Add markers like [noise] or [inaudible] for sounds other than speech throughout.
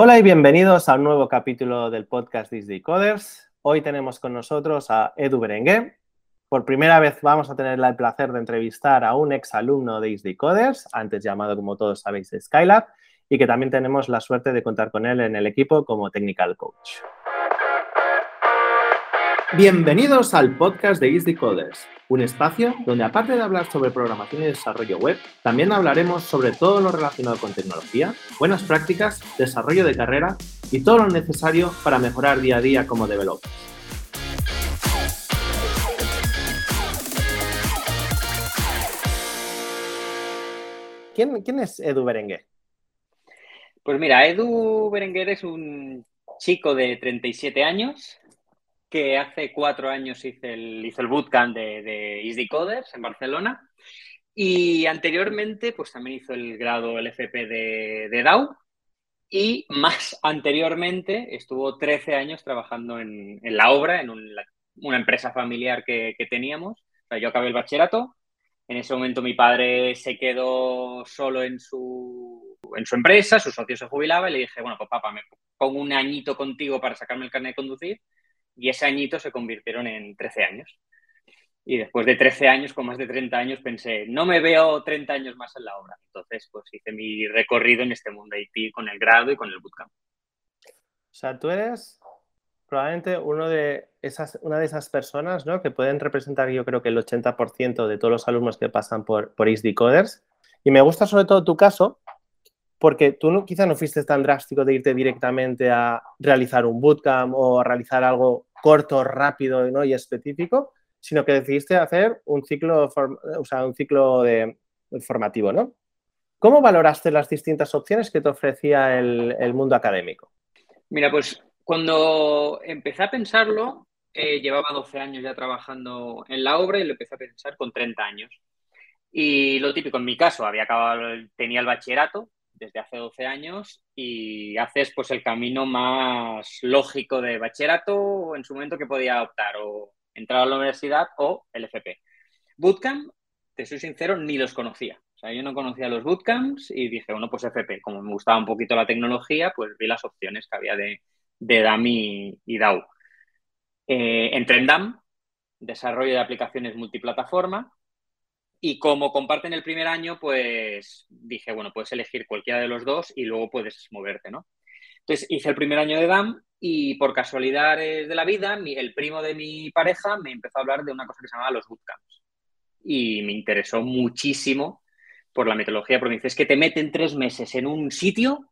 Hola y bienvenidos a un nuevo capítulo del podcast Disney Coders. Hoy tenemos con nosotros a Edu Berenguer. Por primera vez vamos a tener el placer de entrevistar a un ex alumno de Disney Coders, antes llamado, como todos sabéis, Skylab, y que también tenemos la suerte de contar con él en el equipo como technical coach. Bienvenidos al podcast de Easy Coders, un espacio donde aparte de hablar sobre programación y desarrollo web, también hablaremos sobre todo lo relacionado con tecnología, buenas prácticas, desarrollo de carrera y todo lo necesario para mejorar día a día como developer. ¿Quién, ¿Quién, es Edu Berenguer? Pues mira, Edu Berenguer es un chico de 37 años que hace cuatro años hice el, hizo el bootcamp de, de Easy Coders en Barcelona. Y anteriormente pues también hizo el grado LFP de, de DAO y más anteriormente estuvo 13 años trabajando en, en la obra, en un, una empresa familiar que, que teníamos. O sea, yo acabé el bachillerato, en ese momento mi padre se quedó solo en su, en su empresa, su socio se jubilaba y le dije, bueno, pues papá, me pongo un añito contigo para sacarme el carnet de conducir y ese añito se convirtieron en 13 años. Y después de 13 años, con más de 30 años, pensé, no me veo 30 años más en la obra. Entonces, pues hice mi recorrido en este mundo IT con el grado y con el bootcamp. O sea, tú eres probablemente uno de esas, una de esas personas ¿no? que pueden representar, yo creo que el 80% de todos los alumnos que pasan por, por ISD Coders. Y me gusta sobre todo tu caso, porque tú no, quizá no fuiste tan drástico de irte directamente a realizar un bootcamp o a realizar algo corto, rápido ¿no? y específico, sino que decidiste hacer un ciclo, o sea, un ciclo de, formativo, ¿no? ¿Cómo valoraste las distintas opciones que te ofrecía el, mundo académico? Mira, pues cuando empecé a pensarlo, eh, llevaba 12 años ya trabajando en la obra y lo empecé a pensar con 30 años. Y lo típico en mi caso, había acabado, tenía el bachillerato desde hace 12 años y haces pues el camino más lógico de bachillerato en su momento que podía optar o entrar a la universidad o el FP. Bootcamp, te soy sincero, ni los conocía. O sea, yo no conocía los bootcamps y dije, bueno, pues FP. Como me gustaba un poquito la tecnología, pues vi las opciones que había de, de DAM y, DAO. Eh, entré en DAM, desarrollo de aplicaciones multiplataforma, y como comparten el primer año, pues dije, bueno, puedes elegir cualquiera de los dos y luego puedes moverte, ¿no? Entonces hice el primer año de DAM y por casualidades de la vida, mi, el primo de mi pareja me empezó a hablar de una cosa que se llamaba los bootcamps. Y me interesó muchísimo por la metodología, porque es que te meten tres meses en un sitio,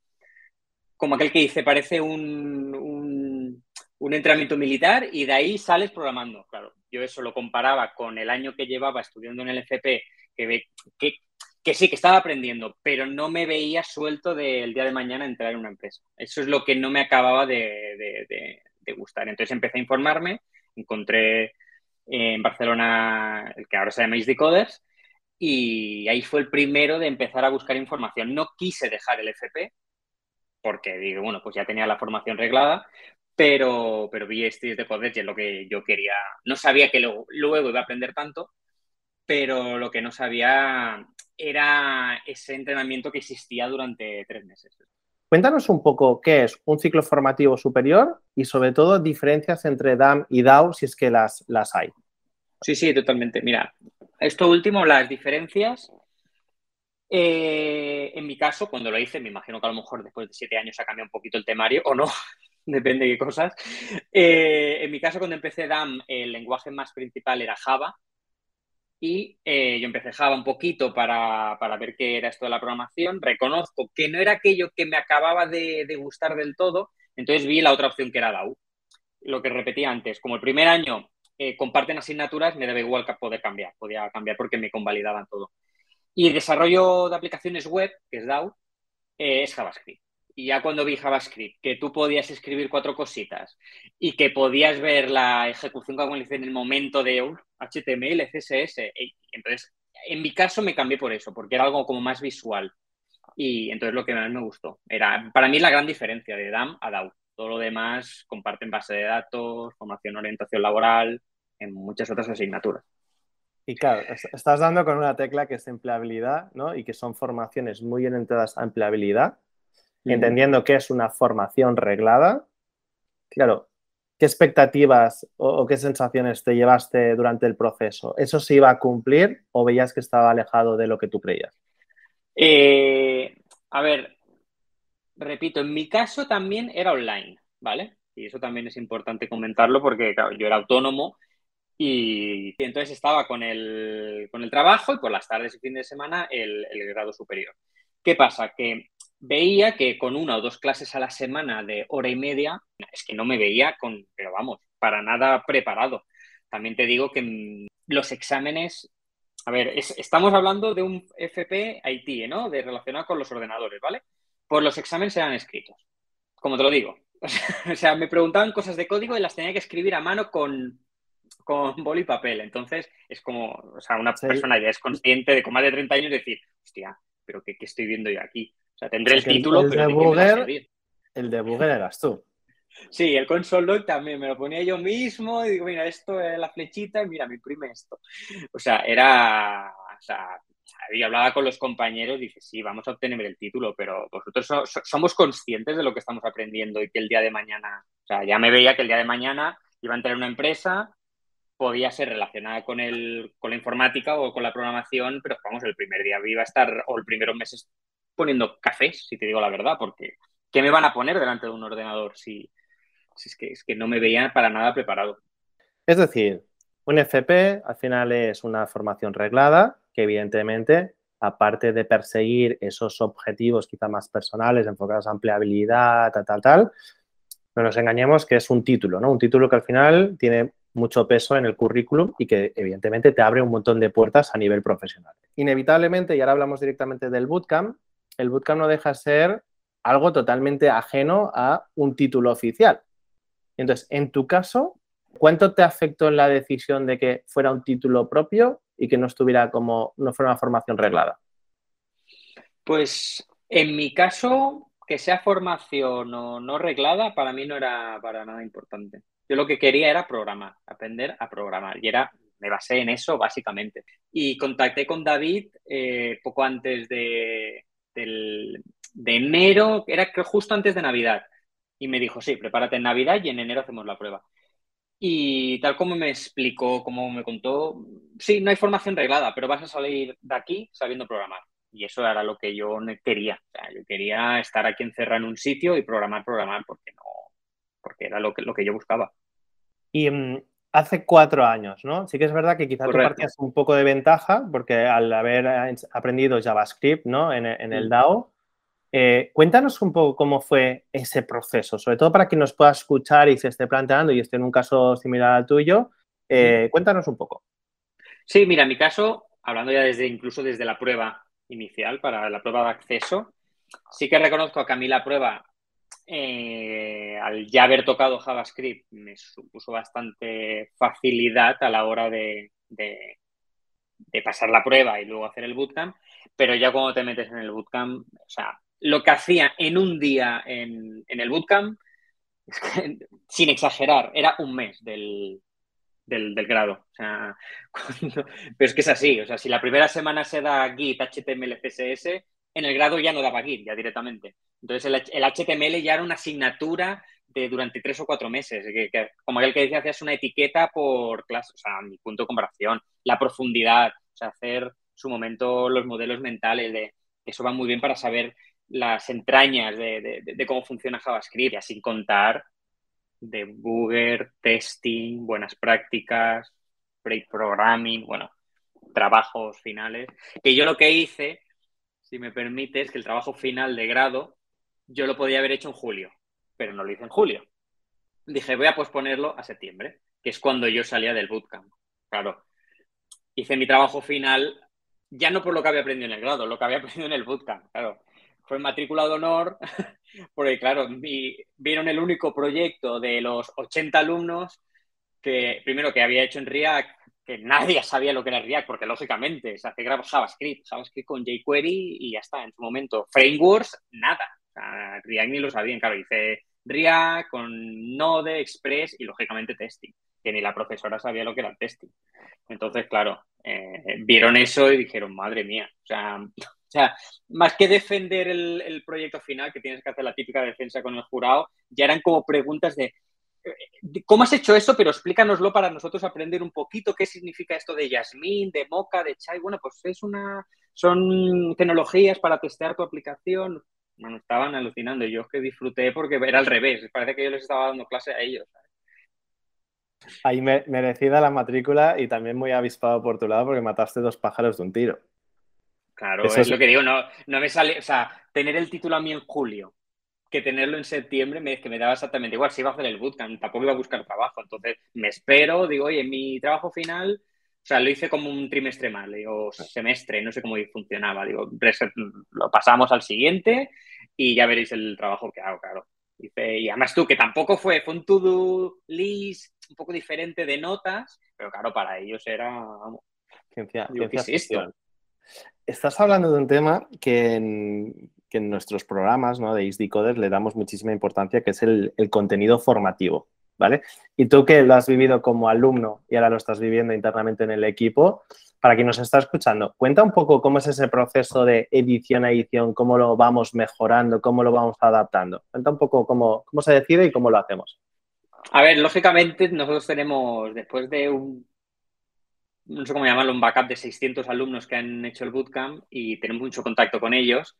como aquel que dice, parece un, un entrenamiento militar y de ahí sales programando. Claro, yo eso lo comparaba con el año que llevaba estudiando en el FP, que, que, que sí, que estaba aprendiendo, pero no me veía suelto del día de mañana entrar en una empresa. Eso es lo que no me acababa de, de, de, de gustar. Entonces empecé a informarme, encontré en Barcelona el que ahora se llama Decoders, y ahí fue el primero de empezar a buscar información. No quise dejar el FP, porque digo, bueno, pues ya tenía la formación reglada, pero, pero vi Streets de Coders y es lo que yo quería. No sabía que luego, luego iba a aprender tanto, pero lo que no sabía era ese entrenamiento que existía durante tres meses. Cuéntanos un poco qué es un ciclo formativo superior y sobre todo diferencias entre DAM y DAO si es que las, las hay. Sí, sí, totalmente. Mira, esto último, las diferencias. Eh, en mi caso, cuando lo hice, me imagino que a lo mejor después de siete años ha cambiado un poquito el temario o no, depende de qué cosas. Eh, en mi caso, cuando empecé DAM, el lenguaje más principal era Java. Y eh, yo empecé Java un poquito para, para, ver qué era esto de la programación. Reconozco que no era aquello que me acababa de, gustar del todo, entonces vi la otra opción que era DAO. Lo que repetí antes, como el primer año eh, comparten asignaturas, me daba igual poder cambiar, podía cambiar porque me convalidaban todo. Y el desarrollo de aplicaciones web, que es DAO, es JavaScript. Y ya cuando vi JavaScript, que tú podías escribir cuatro cositas y que podías ver la ejecución como en el momento de HTML, CSS, entonces en mi caso me cambié por eso, porque era algo como más visual. Y entonces lo que más me gustó. Era, para mí la gran diferencia de DAM a DAO. Todo lo demás comparten base de datos, formación, orientación laboral, en muchas otras asignaturas. Y claro, estás dando con una tecla que es empleabilidad, ¿no? Y que son formaciones muy orientadas a empleabilidad. Entendiendo que es una formación reglada, claro, ¿qué expectativas o, qué sensaciones te llevaste durante el proceso? ¿Eso se iba a cumplir o veías que estaba alejado de lo que tú creías? Eh, a ver, repito, en mi caso también era online, ¿vale? Y eso también es importante comentarlo porque yo era autónomo y, entonces estaba con el, con el, trabajo y por las tardes y fin de semana el, el grado superior. ¿Qué pasa? Que veía que con una o dos clases a la semana de hora y media, es que no me veía con, pero vamos, para nada preparado. También te digo que los exámenes, a ver, estamos hablando de un FP IT, ¿no? De relacionado con los ordenadores, ¿vale? Pues los exámenes eran escritos, como te lo digo. [laughs] o sea, me preguntaban cosas de código y las tenía que escribir a mano con, con boli y papel. Entonces, es como, o sea, una persona ya es consciente de con más de 30 años decir, hostia, pero ¿qué, qué estoy viendo yo aquí? O sea, tendré el título, el pero de El debugger eras tú. Sí, el console log también me lo ponía yo mismo y digo, mira, esto es la flechita y mira, me imprime esto. O sea, era, o sea, y hablaba con los compañeros y dice, sí, vamos a obtener el título, pero vosotros somos conscientes de lo que estamos aprendiendo y que el día de mañana, o sea, ya me veía que el día de mañana iba a entrar en una empresa, podía ser relacionada con, el, con la informática o con la programación, pero vamos, el primer día iba a estar, o el primeros meses poniendo cafés, si te digo la verdad, porque ¿qué me van a poner delante de un ordenador si, es, que, es que no me veían para nada preparado? Es decir, un FP al final es una formación reglada que evidentemente, aparte de perseguir esos objetivos quizá más personales, enfocados a empleabilidad, tal, tal, tal, no nos engañemos que es un título, ¿no? Un título que al final tiene mucho peso en el currículum y que evidentemente te abre un montón de puertas a nivel profesional. Inevitablemente, y ahora hablamos directamente del bootcamp, el bootcamp no deja de ser algo totalmente ajeno a un título oficial. Entonces, en tu caso, ¿cuánto te afectó en la decisión de que fuera un título propio y que no estuviera como, no fuera una formación reglada? Pues en mi caso, que sea formación o no reglada, para mí no era para nada importante. Yo lo que quería era programar, aprender a programar. Y era, me basé en eso básicamente. Y contacté con David eh, poco antes de, de enero, era justo antes de Navidad. Y me dijo, sí, prepárate en Navidad y en enero hacemos la prueba. Y tal como me explicó, como me contó, sí, no hay formación reglada, pero vas a salir de aquí sabiendo programar. Y eso era lo que yo quería. yo quería estar aquí encerrado en un sitio y programar, programar, porque no, porque era lo que, lo que yo buscaba. Y mm, hace cuatro años, ¿no? Sí que es verdad que quizás tú partías un poco de ventaja, porque al haber aprendido JavaScript, ¿no? En, el DAO, eh, cuéntanos un poco cómo fue ese proceso, sobre todo para que nos pueda escuchar y se esté planteando y esté en un caso similar al tuyo. Eh, cuéntanos un poco. Sí, mira, en mi caso, hablando ya desde incluso desde la prueba inicial, para la prueba de acceso, sí que reconozco que a mí la prueba, eh, al ya haber tocado JavaScript, me supuso bastante facilidad a la hora de, de pasar la prueba y luego hacer el bootcamp, pero ya cuando te metes en el bootcamp, o sea, lo que hacía en un día en, el bootcamp, [laughs] sin exagerar, era un mes del, grado. [laughs] pero es que es así. O sea, si la primera semana se da Git, HTML, CSS, en el grado ya no daba Git, ya directamente. Entonces el, HTML ya era una asignatura de durante tres o cuatro meses. Que, como aquel que decía, hacías una etiqueta por clase, o sea, mi punto de comparación, la profundidad, o sea, hacer su momento los modelos mentales de eso va muy bien para saber las entrañas de, cómo funciona JavaScript, sin contar debugger, testing, buenas prácticas, pre-programming, bueno, trabajos finales. Que yo lo que hice, si me permite, es que el trabajo final de grado yo lo podía haber hecho en julio, pero no lo hice en julio. Dije, voy a posponerlo a septiembre, que es cuando yo salía del bootcamp. Claro, hice mi trabajo final ya no por lo que había aprendido en el grado, lo que había [laughs] aprendido en el bootcamp, claro fue matrícula de honor, [laughs] porque claro, vieron el único proyecto de los 80 alumnos que, primero, que había hecho en React, que nadie sabía lo que era React, porque lógicamente se hace JavaScript, JavaScript con jQuery y ya está, en su momento. Frameworks, nada. React ni lo sabían, claro, hice React con Node, Express y lógicamente testing, que ni la profesora sabía lo que era el testing. Entonces, claro, eh, vieron eso y dijeron, madre mía, o sea, O sea, más que defender el, proyecto final, que tienes que hacer la típica defensa con el jurado, ya eran como preguntas de, ¿cómo has hecho eso? Pero explícanoslo para nosotros aprender un poquito qué significa esto de Yasmin, de Mocha, de Chai. Bueno, pues es una, son tecnologías para testear tu aplicación. Bueno, estaban alucinando. Yo es que disfruté porque era al revés. Parece que yo les estaba dando clase a ellos. Ahí merecida la matrícula y también muy avispado por tu lado porque mataste dos pájaros de un tiro. Claro, es, lo que digo, no, no me sale, o sea, tener el título a mí en julio, que tenerlo en septiembre, me, que me daba exactamente igual, si iba a hacer el bootcamp, tampoco iba a buscar trabajo, entonces me espero, digo, oye, mi trabajo final, o sea, lo hice como un trimestre mal, o semestre, no sé cómo funcionaba, digo, lo pasamos al siguiente y ya veréis el trabajo que hago, claro. y además tú, que tampoco fue, fue un to-do list un poco diferente de notas, pero claro, para ellos era, vamos, ciencia, Estás hablando de un tema que en, nuestros programas ¿no? de ISD Coders le damos muchísima importancia, que es el, contenido formativo. ¿Vale? Y tú que lo has vivido como alumno y ahora lo estás viviendo internamente en el equipo, para quien nos está escuchando, cuenta un poco cómo es ese proceso de edición a edición, cómo lo vamos mejorando, cómo lo vamos adaptando. Cuenta un poco cómo, cómo se decide y cómo lo hacemos. A ver, lógicamente nosotros tenemos, después de un no sé cómo llamarlo, un backup de 600 alumnos que han hecho el bootcamp y tenemos mucho contacto con ellos.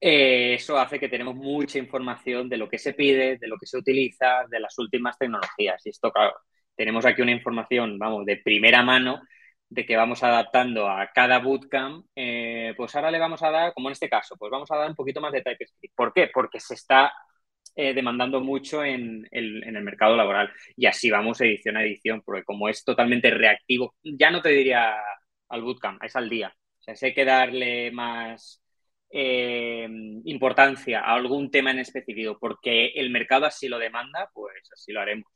Eh, eso hace que tenemos mucha información de lo que se pide, de lo que se utiliza, de las últimas tecnologías. Y esto, claro, tenemos aquí una información, vamos, de primera mano de que vamos adaptando a cada bootcamp, eh, pues ahora le vamos a dar, como en este caso, pues vamos a dar un poquito más de TypeScript. ¿Por qué? Porque se está eh, demandando mucho en el, en el, mercado laboral. Y así vamos edición a edición, porque como es totalmente reactivo, ya no te diría al bootcamp, es al día. O sea, si hay que darle más eh, importancia a algún tema en específico, porque el mercado así lo demanda, pues así lo haremos.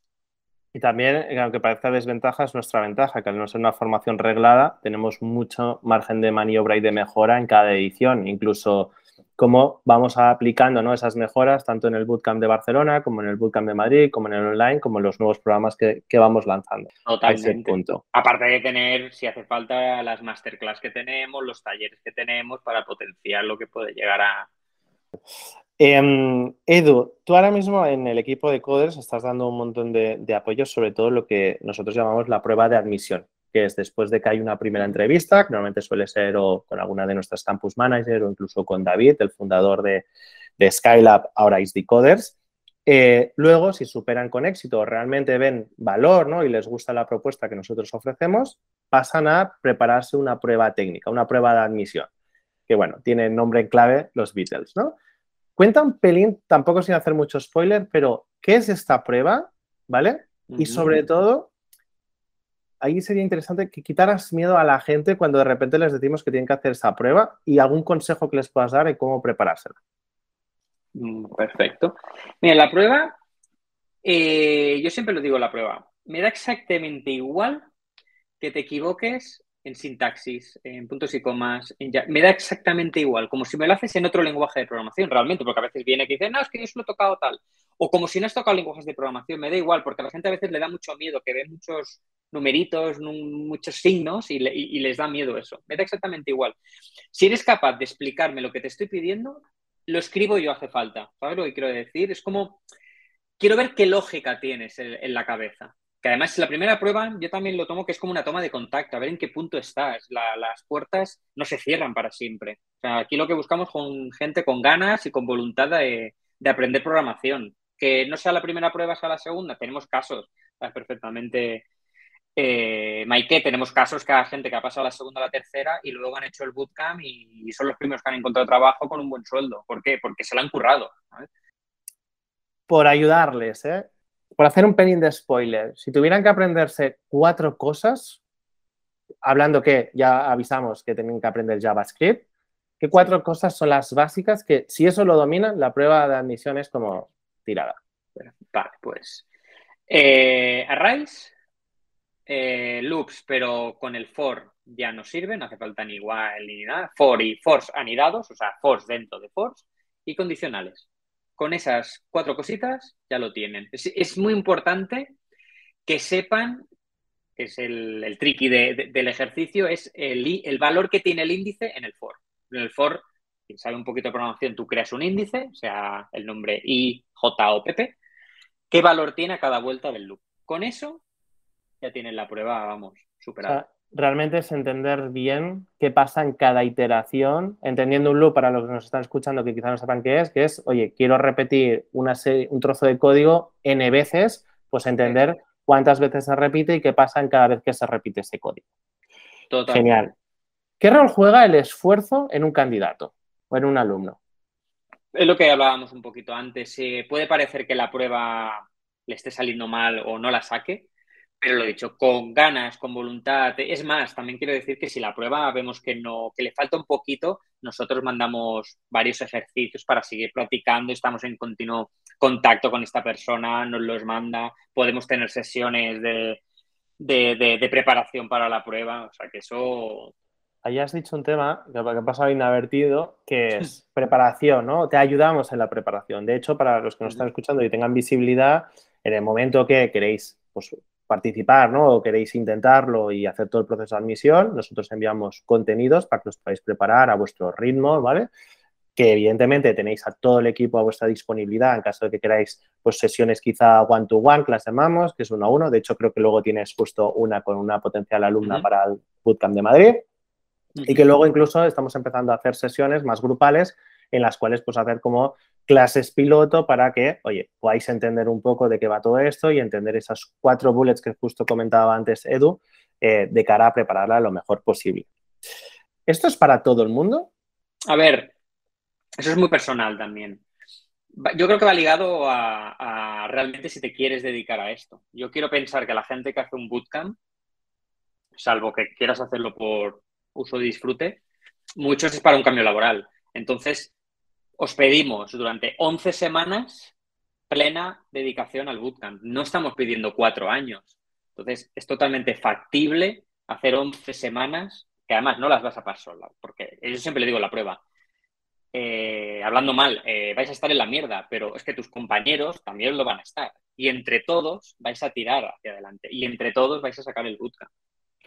Y también, aunque parezca desventaja, es nuestra ventaja, que al no ser una formación reglada, tenemos mucho margen de maniobra y de mejora en cada edición. Incluso cómo vamos aplicando ¿no? esas mejoras tanto en el Bootcamp de Barcelona como en el Bootcamp de Madrid, como en el online, como en los nuevos programas que, vamos lanzando. Totalmente. punto. Aparte de tener, si hace falta, las masterclass que tenemos, los talleres que tenemos para potenciar lo que puede llegar a... Em, Edu, tú ahora mismo en el equipo de coders estás dando un montón de, de apoyo, sobre todo lo que nosotros llamamos la prueba de admisión que es después de que hay una primera entrevista, que normalmente suele ser o con alguna de nuestras campus managers o incluso con David, el fundador de, Skylab, ahora is Decoders. Eh, luego, si superan con éxito, realmente ven valor ¿no? y les gusta la propuesta que nosotros ofrecemos, pasan a prepararse una prueba técnica, una prueba de admisión, que bueno, tiene nombre en clave los Beatles. ¿no? Cuenta un pelín, tampoco sin hacer mucho spoiler, pero ¿qué es esta prueba? ¿Vale? Y sobre todo, ahí sería interesante que quitaras miedo a la gente cuando de repente les decimos que tienen que hacer esa prueba y algún consejo que les puedas dar en cómo preparársela. Mm, perfecto. Mira, la prueba, eh, yo siempre lo digo la prueba, me da exactamente igual que te equivoques en sintaxis, en puntos y comas, me da exactamente igual, como si me lo haces en otro lenguaje de programación, realmente, porque a veces viene que dice, no, es que yo solo he tocado tal, o como si no has tocado lenguajes de programación, me da igual, porque a la gente a veces le da mucho miedo, que ve muchos numeritos, muchos signos y, les da miedo eso, me da exactamente igual. Si eres capaz de explicarme lo que te estoy pidiendo, lo escribo yo hace falta, ¿sabes lo que quiero decir? Es como, quiero ver qué lógica tienes en la cabeza que además la primera prueba yo también lo tomo que es como una toma de contacto, a ver en qué punto estás. las puertas no se cierran para siempre. aquí lo que buscamos con gente con ganas y con voluntad de, aprender programación. Que no sea la primera prueba, sea la segunda. Tenemos casos perfectamente. Eh, Maike, tenemos casos que hay gente que ha pasado la segunda a la tercera y luego han hecho el bootcamp y, son los primeros que han encontrado trabajo con un buen sueldo. ¿Por qué? Porque se lo han currado. Por ayudarles, ¿eh? por hacer un pelín de spoiler, si tuvieran que aprenderse cuatro cosas, hablando que ya avisamos que tienen que aprender JavaScript, ¿qué cuatro cosas son las básicas que si eso lo dominan, la prueba de admisión es como tirada? Vale, pues eh, arrays, eh, loops, pero con el for ya no sirven, no hace falta ni igual ni nada. For y force anidados, o sea, force dentro de force, y condicionales con esas cuatro cositas ya lo tienen. Es, muy importante que sepan, que es el, el tricky del ejercicio, es el, el, valor que tiene el índice en el for. En el for, quien sabe un poquito de programación, tú creas un índice, o sea, el nombre I, J o PP, qué valor tiene a cada vuelta del loop. Con eso ya tienes la prueba, vamos, superada. realmente es entender bien qué pasa en cada iteración, entendiendo un loop para los que nos están escuchando que quizás no sepan qué es, que es, oye, quiero repetir una un trozo de código n veces, pues entender cuántas veces se repite y qué pasa en cada vez que se repite ese código. Genial. ¿Qué rol juega el esfuerzo en un candidato o en un alumno? Es lo que hablábamos un poquito antes. puede parecer que la prueba le esté saliendo mal o no la saque, pero lo he dicho, con ganas, con voluntad. Es más, también quiero decir que si la prueba vemos que no, que le falta un poquito, nosotros mandamos varios ejercicios para seguir practicando, estamos en continuo contacto con esta persona, nos los manda, podemos tener sesiones de, de, preparación para la prueba, o sea que eso... Ahí has dicho un tema que ha pasado inadvertido, que es preparación, ¿no? Te ayudamos en la preparación. De hecho, para los que nos están escuchando y tengan visibilidad, en el momento que queréis pues, participar, ¿no? O queréis intentarlo y hacer todo el proceso de admisión, nosotros enviamos contenidos para que os podáis preparar a vuestro ritmo, ¿vale? Que evidentemente tenéis a todo el equipo a vuestra disponibilidad en caso de que queráis pues sesiones quizá one to one, que las llamamos, que es uno a uno. De hecho, creo que luego tienes justo una con una potencial alumna para el Bootcamp de Madrid. Y que luego incluso estamos empezando a hacer sesiones más grupales en las cuales pues hacer como clases piloto para que, oye, podáis entender un poco de qué va todo esto y entender esas cuatro bullets que justo comentaba antes Edu, eh, de cara a prepararla lo mejor posible. ¿Esto es para todo el mundo? A ver, eso es muy personal también. Yo creo que va ligado a, a realmente si te quieres dedicar a esto. Yo quiero pensar que la gente que hace un bootcamp, salvo que quieras hacerlo por uso y disfrute, muchos es para un cambio laboral. Entonces, os pedimos durante 11 semanas plena dedicación al bootcamp. No estamos pidiendo cuatro años. Entonces, es totalmente factible hacer 11 semanas, que además no las vas a pasar sola, porque yo siempre le digo la prueba. Eh, hablando mal, eh, vais a estar en la mierda, pero es que tus compañeros también lo van a estar. Y entre todos vais a tirar hacia adelante. Y entre todos vais a sacar el bootcamp.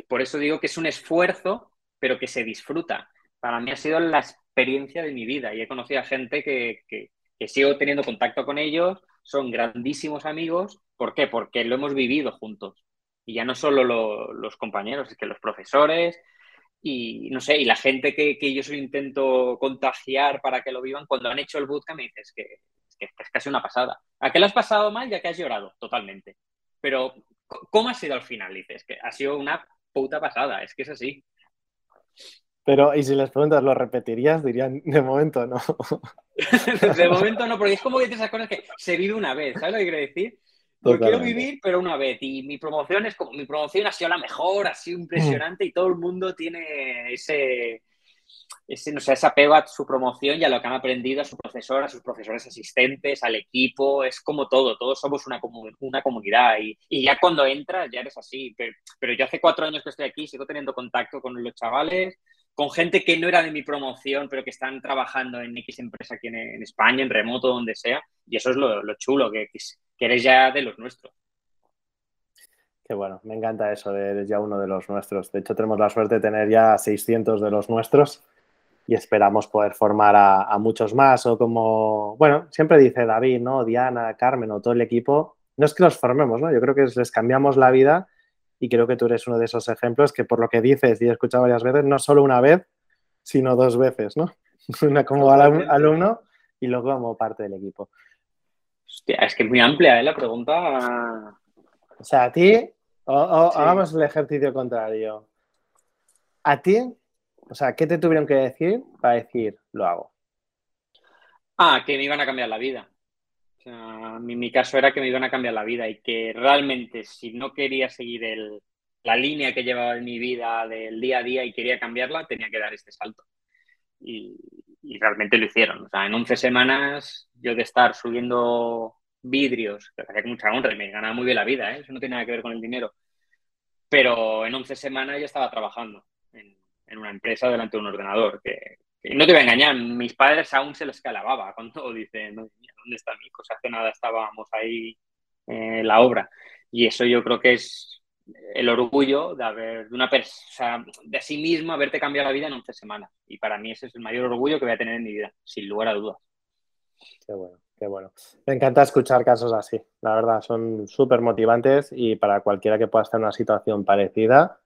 Por eso digo que es un esfuerzo, pero que se disfruta. Para mí ha sido las experiencia de mi vida y he conocido a gente que, sigo teniendo contacto con ellos, son grandísimos amigos. ¿Por qué? Porque lo hemos vivido juntos. Y ya no solo los compañeros, es que los profesores y no sé, y la gente que, yo solo intento contagiar para que lo vivan, cuando han hecho el bootcamp me dices que, que, es casi una pasada. ¿A qué le has pasado mal ya que has llorado? Totalmente. Pero, ¿cómo ha sido al final? Dices que ha sido una puta pasada, es que es así. Pero, y si les preguntas, ¿lo repetirías? Dirían, de momento no. [laughs] de momento no, porque es como que esas cosas que se vive una vez, ¿sabes lo que quiero decir? Lo quiero vivir, pero una vez. Y mi promoción es como, mi promoción ha sido la mejor, ha sido impresionante y todo el mundo tiene ese, ese, no sé, ese apego a su promoción y a lo que han aprendido, a su profesor, a sus profesores asistentes, al equipo, es como todo, todos somos una, una comunidad y, y, ya cuando entras ya eres así. Pero, pero yo hace cuatro años que estoy aquí, sigo teniendo contacto con los chavales, con gente que no era de mi promoción, pero que están trabajando en X empresa aquí en, España, en remoto, donde sea. Y eso es lo, chulo, que, que, eres ya de los nuestros. Qué bueno, me encanta eso de eres ya uno de los nuestros. De hecho, tenemos la suerte de tener ya 600 de los nuestros y esperamos poder formar a, muchos más. O como, bueno, siempre dice David, ¿no? Diana, Carmen o todo el equipo. No es que los formemos, ¿no? Yo creo que les cambiamos la vida y creo que tú eres uno de esos ejemplos que por lo que dices y he escuchado varias veces, no solo una vez, sino dos veces, ¿no? [laughs] Una como alumno y luego como parte del equipo. Hostia, es que es muy amplia ¿eh? la pregunta. O sea, a ti, hagamos el ejercicio contrario. A ti, o sea, ¿qué te tuvieron que decir para decir lo hago? Ah, que me iban a cambiar la vida mi, caso era que me iban a cambiar la vida y que realmente si no quería seguir el, la línea que llevaba en mi vida del día a día y quería cambiarla, tenía que dar este salto. Y, realmente lo hicieron. O sea, en 11 semanas yo de estar subiendo vidrios, que hacía mucha honra me ganaba muy bien la vida, ¿eh? eso no tiene nada que ver con el dinero. Pero en 11 semanas ya estaba trabajando en, una empresa delante de un ordenador, que, no te voy a engañar, mis padres aún se les calababa cuando [laughs] dicen, ¿dónde está mi cosa? Hace nada estábamos ahí en la obra. Y eso yo creo que es el orgullo de haber, de una persona, de sí mismo, haberte cambiado la vida en 11 semanas. Y para mí ese es el mayor orgullo que voy a tener en mi vida, sin lugar a dudas. Qué bueno, bueno. Me encanta escuchar casos así, la verdad, son súper motivantes y para cualquiera que pueda estar en una situación parecida.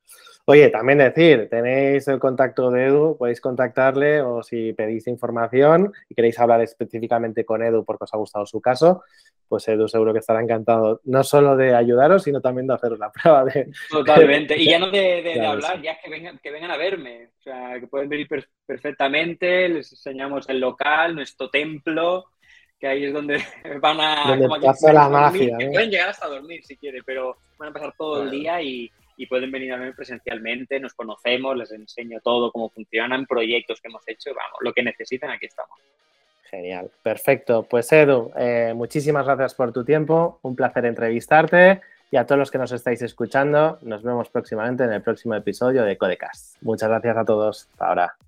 Oye, también decir, tenéis el contacto de Edu, podéis contactarle o si pedís información y queréis hablar específicamente con Edu porque os ha gustado su caso, pues Edu seguro que estará encantado no solo de ayudaros, sino también de hacer la [laughs] prueba de... Totalmente. Y ya no de, hablar, ya que vengan, que vengan a verme. O sea, que pueden venir perfectamente, les enseñamos el local, nuestro templo, que ahí es donde [laughs] van a... la magia. pueden llegar hasta dormir si quieren, pero van a pasar todo el día y, y pueden venir a verme presencialmente, nos conocemos, les enseño todo, cómo funcionan, proyectos que hemos hecho, vamos, lo que necesitan, aquí estamos. Genial, perfecto. Pues Edu, eh, muchísimas gracias por tu tiempo, un placer entrevistarte y a todos los que nos estáis escuchando, nos vemos próximamente en el próximo episodio de Codecast. Muchas gracias a todos. Hasta ahora.